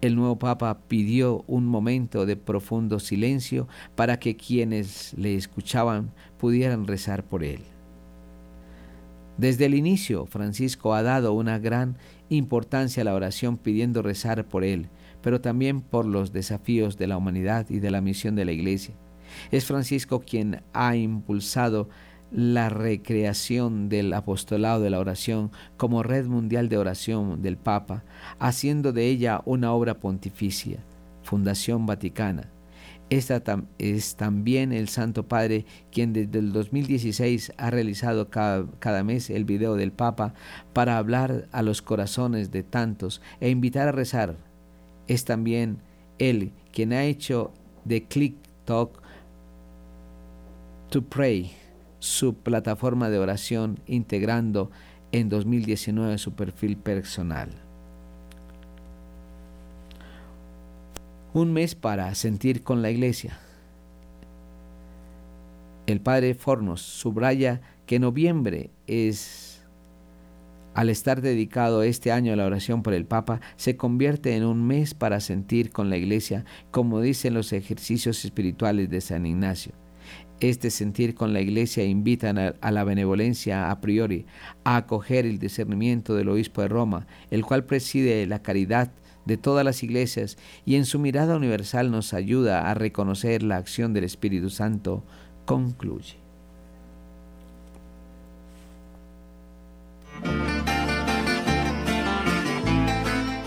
Speaker 1: El nuevo Papa pidió un momento de profundo silencio para que quienes le escuchaban pudieran rezar por él. Desde el inicio, Francisco ha dado una gran importancia a la oración pidiendo rezar por él, pero también por los desafíos de la humanidad y de la misión de la Iglesia. Es Francisco quien ha impulsado la recreación del apostolado de la oración como red mundial de oración del Papa, haciendo de ella una obra pontificia, Fundación Vaticana. Esta es también el Santo Padre quien desde el 2016 ha realizado cada, cada, mes el video del Papa para hablar a los corazones de tantos e invitar a rezar. Es también él quien ha hecho de Click Talk to Pray su plataforma de oración integrando en 2019 su perfil personal. Un mes para sentir con la iglesia. El padre Fornos subraya que noviembre es, al estar dedicado este año a la oración por el Papa, se convierte en un mes para sentir con la iglesia, como dicen los ejercicios espirituales de San Ignacio. Este sentir con la Iglesia invitan a, la benevolencia a priori, a acoger el discernimiento del obispo de Roma, el cual preside la caridad de todas las iglesias y en su mirada universal nos ayuda a reconocer la acción del Espíritu Santo, concluye.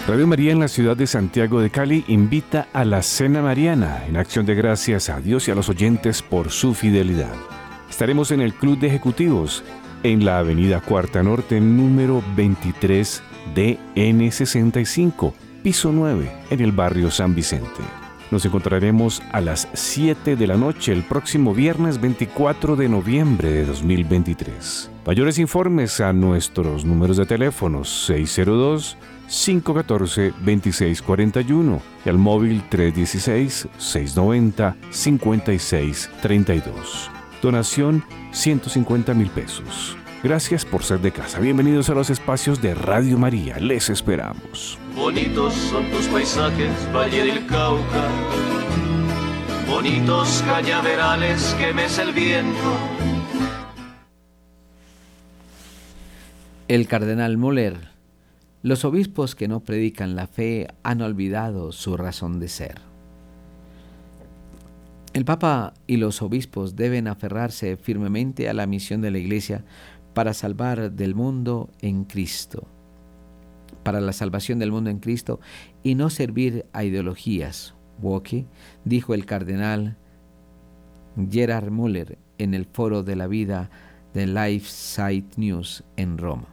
Speaker 2: Radio María en la ciudad de Santiago de Cali invita a la Cena Mariana en acción de gracias a Dios y a los oyentes por su fidelidad. Estaremos en el Club de Ejecutivos en la Avenida Cuarta Norte número 23 DN65, piso 9, en el barrio San Vicente. Nos encontraremos a las 7 de la noche el próximo viernes 24 de noviembre de 2023. Mayores informes a nuestros números de teléfonos 602 514-2641 y al móvil 316-690-5632. Donación 150 mil pesos. Gracias por ser de casa. Bienvenidos a los espacios de Radio María. Les esperamos.
Speaker 11: Bonitos son tus paisajes, Valle del Cauca. Bonitos cañaverales que mece el viento.
Speaker 1: El cardenal Moller los obispos que no predican la fe han olvidado su razón de ser. El Papa y los obispos deben aferrarse firmemente a la misión de la Iglesia para salvar del mundo en Cristo, para la salvación del mundo en Cristo y no servir a ideologías. Woke, dijo el cardenal Gerard Müller en el foro de la vida de Life Site News en Roma.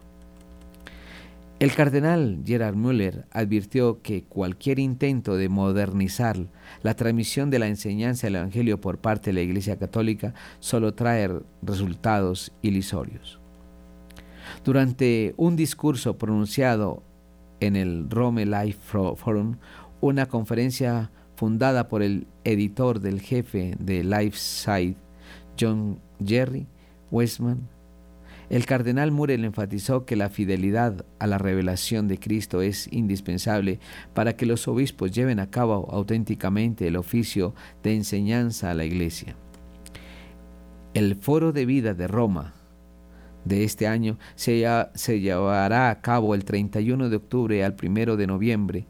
Speaker 1: El cardenal Gerard Müller advirtió que cualquier intento de modernizar la transmisión de la enseñanza del Evangelio por parte de la Iglesia Católica solo trae resultados ilusorios. Durante un discurso pronunciado en el Rome Life Forum, una conferencia fundada por el editor del jefe de LifeSite, John Jerry Westman, El cardenal Murel enfatizó que la fidelidad a la revelación de Cristo es indispensable para que los obispos lleven a cabo auténticamente el oficio de enseñanza a la Iglesia. El Foro de Vida de Roma de este año se, llevará a cabo el 31 de octubre al 1 de noviembre,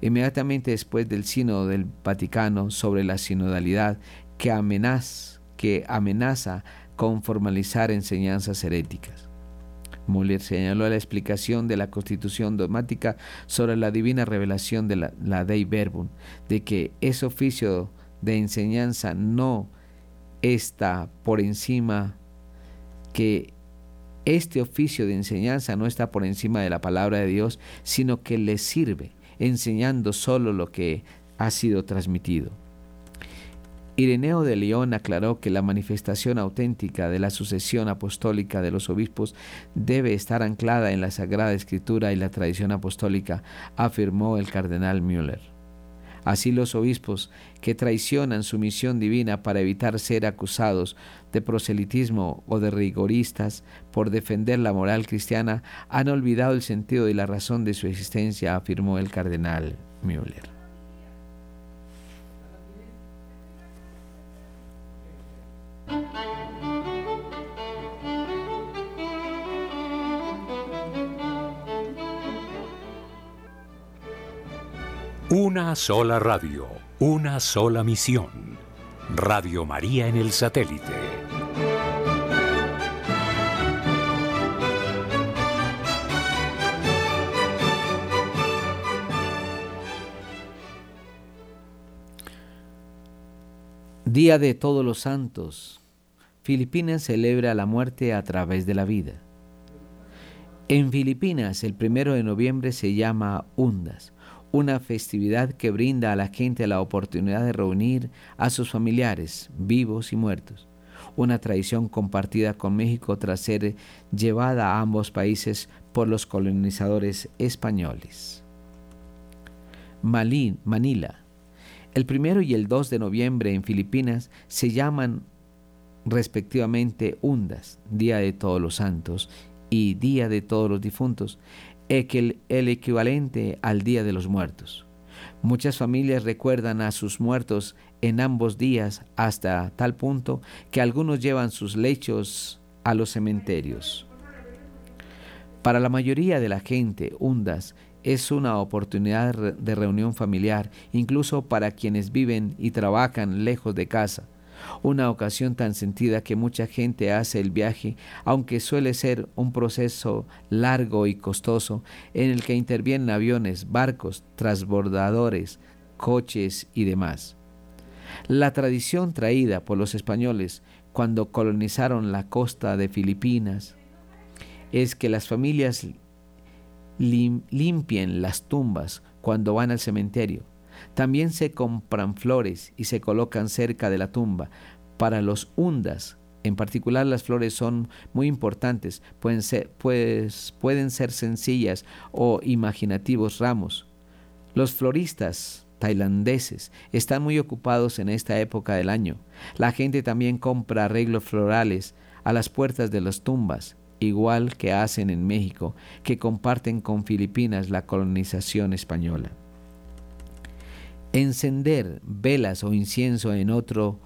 Speaker 1: inmediatamente después del Sínodo del Vaticano sobre la sinodalidad que amenaza, que amenaza con formalizar enseñanzas heréticas. Muller señaló la explicación de la constitución dogmática sobre la divina revelación de la, la Dei Verbum, de que ese oficio de enseñanza no está por encima, que este oficio de enseñanza no está por encima de la palabra de Dios, sino que le sirve, enseñando solo lo que ha sido transmitido. Ireneo de León aclaró que la manifestación auténtica de la sucesión apostólica de los obispos debe estar anclada en la Sagrada Escritura y la tradición apostólica, afirmó el cardenal Müller. Así los obispos que traicionan su misión divina para evitar ser acusados de proselitismo o de rigoristas por defender la moral cristiana han olvidado el sentido y la razón de su existencia, afirmó el cardenal Müller.
Speaker 2: Una sola radio, una sola misión. Radio María en el satélite.
Speaker 1: Día de Todos los Santos. Filipinas celebra la muerte a través de la vida. En Filipinas el primero de noviembre se llama Undas una festividad que brinda a la gente la oportunidad de reunir a sus familiares, vivos y muertos. Una tradición compartida con México tras ser llevada a ambos países por los colonizadores españoles. Manila. El primero y el 2 de noviembre en Filipinas se llaman respectivamente Undas, Día de Todos los Santos y Día de Todos los Difuntos, el equivalente al Día de los Muertos. Muchas familias recuerdan a sus muertos en ambos días hasta tal punto que algunos llevan sus lechos a los cementerios. Para la mayoría de la gente, Undas es una oportunidad de reunión familiar, incluso para quienes viven y trabajan lejos de casa una ocasión tan sentida que mucha gente hace el viaje, aunque suele ser un proceso largo y costoso en el que intervienen aviones, barcos, transbordadores, coches y demás. La tradición traída por los españoles cuando colonizaron la costa de Filipinas es que las familias limpien las tumbas cuando van al cementerio también se compran flores y se colocan cerca de la tumba. Para los hundas, en particular las flores son muy importantes, pues, pueden ser sencillas o imaginativos ramos. Los floristas tailandeses están muy ocupados en esta época del año. La gente también compra arreglos florales a las puertas de las tumbas, igual que hacen en México, que comparten con Filipinas la colonización española. Encender velas o incienso en otro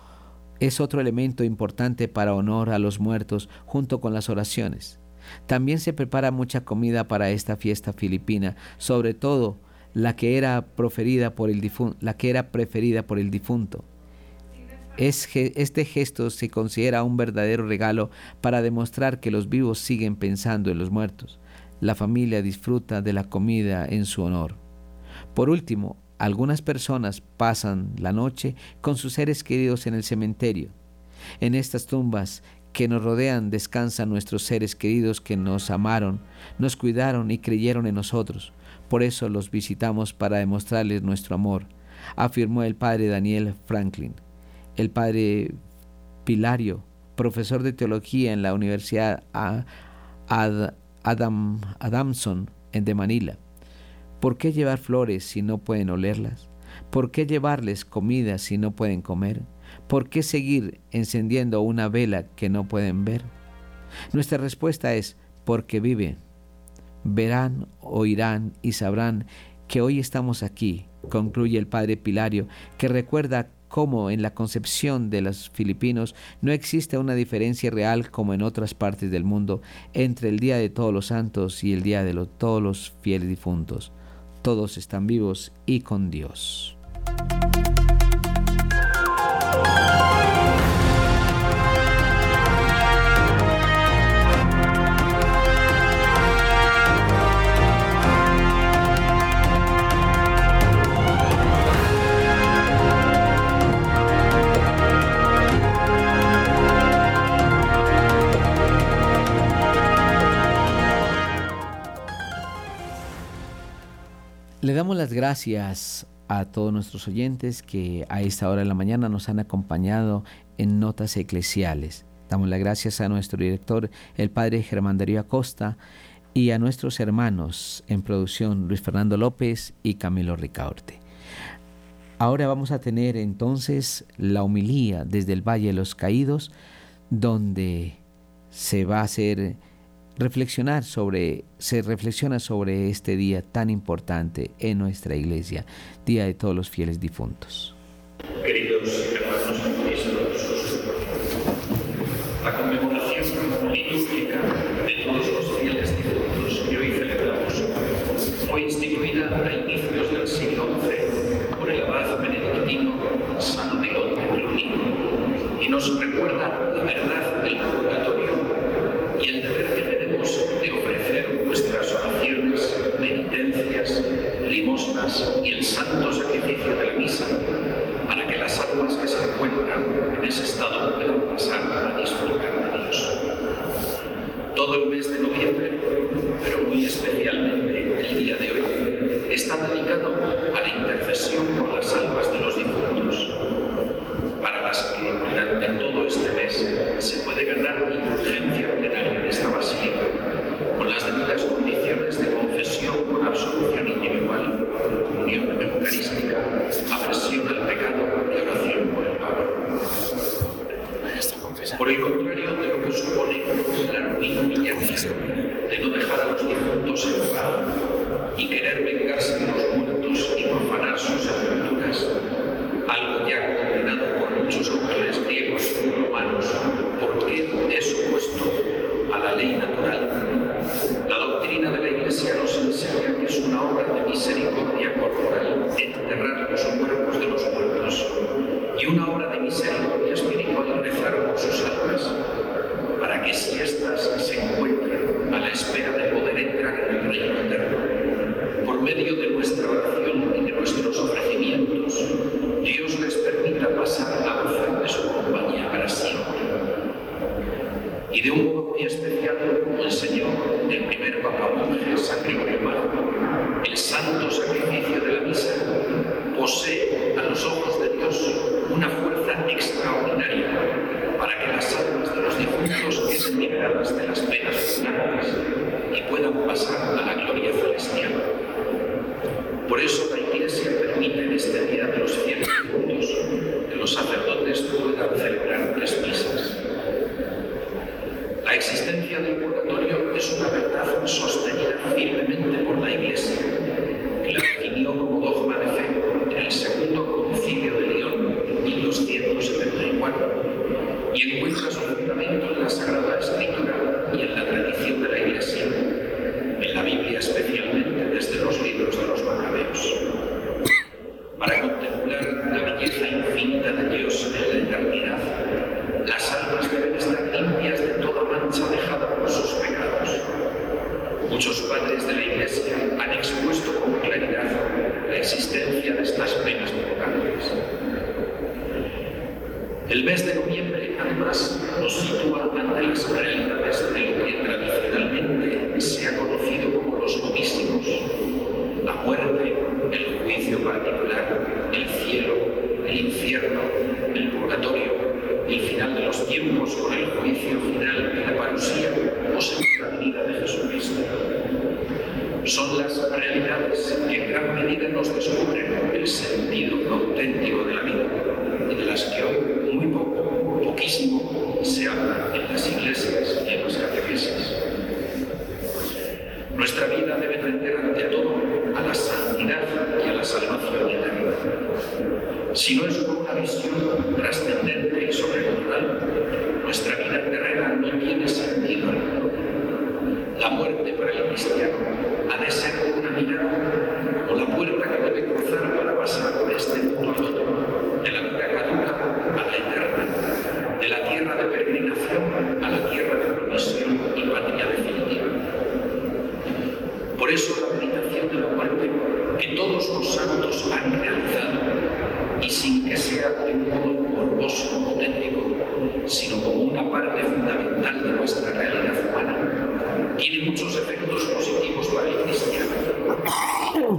Speaker 1: es otro elemento importante para honor a los muertos junto con las oraciones. También se prepara mucha comida para esta fiesta filipina, sobre todo la que era por el la que era preferida por el difunto. este gesto se considera un verdadero regalo para demostrar que los vivos siguen pensando en los muertos. La familia disfruta de la comida en su honor. Por último, algunas personas pasan la noche con sus seres queridos en el cementerio. En estas tumbas que nos rodean descansan nuestros seres queridos que nos amaron, nos cuidaron y creyeron en nosotros. Por eso los visitamos para demostrarles nuestro amor, afirmó el padre Daniel Franklin. El padre Pilario, profesor de teología en la Universidad Adam, Adamson de Manila, ¿Por qué llevar flores si no pueden olerlas? ¿Por qué llevarles comida si no pueden comer? ¿Por qué seguir encendiendo una vela que no pueden ver? Nuestra respuesta es porque vive. Verán, oirán y sabrán que hoy estamos aquí, concluye el padre Pilario, que recuerda cómo en la concepción de los filipinos no existe una diferencia real como en otras partes del mundo entre el Día de Todos los Santos y el Día de todos los fieles difuntos todos están vivos y con Dios. gracias a todos nuestros oyentes que a esta hora de la mañana nos han acompañado en Notas Eclesiales. Damos las gracias a nuestro director, el padre Germán Darío Acosta, y a nuestros hermanos en producción, Luis Fernando López y Camilo Ricaurte. Ahora vamos a tener entonces la homilía desde el Valle de los Caídos, donde se va a hacer reflexionar sobre, se reflexiona sobre este día tan importante en nuestra iglesia, Día de todos los fieles difuntos.
Speaker 12: Queridos hermanos las almas que se encuentran en ese estado pueden pasar a disfrutar de Dios. Todo el mes de noviembre, pero muy especialmente el día de hoy, está dedicado a la intercesión por las almas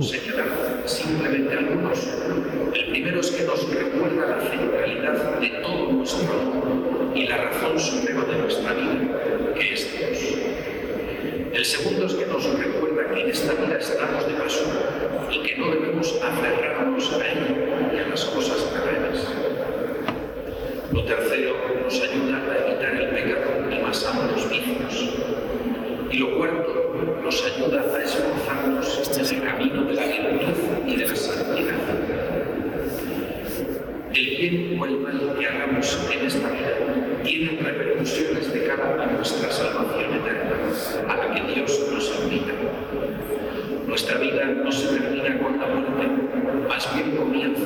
Speaker 12: señalar simplemente algunos. El primero es que nos recuerda la centralidad de todo nuestro amor y la razón suprema de nuestra vida, que es Dios. El segundo es que nos recuerda que en esta vida estamos de paso y que no debemos aferrarnos a ella y a las cosas terrenas. Lo tercero nos ayuda a evitar el pecado y más ambos vicios. Y lo cuarto nos ayuda a esforzarnos el camino de la virtud y de la santidad. El bien o el mal que hagamos en esta vida tiene repercusiones de cara a nuestra salvación eterna, a la que Dios nos invita. Nuestra vida no se termina con la muerte, más bien comienza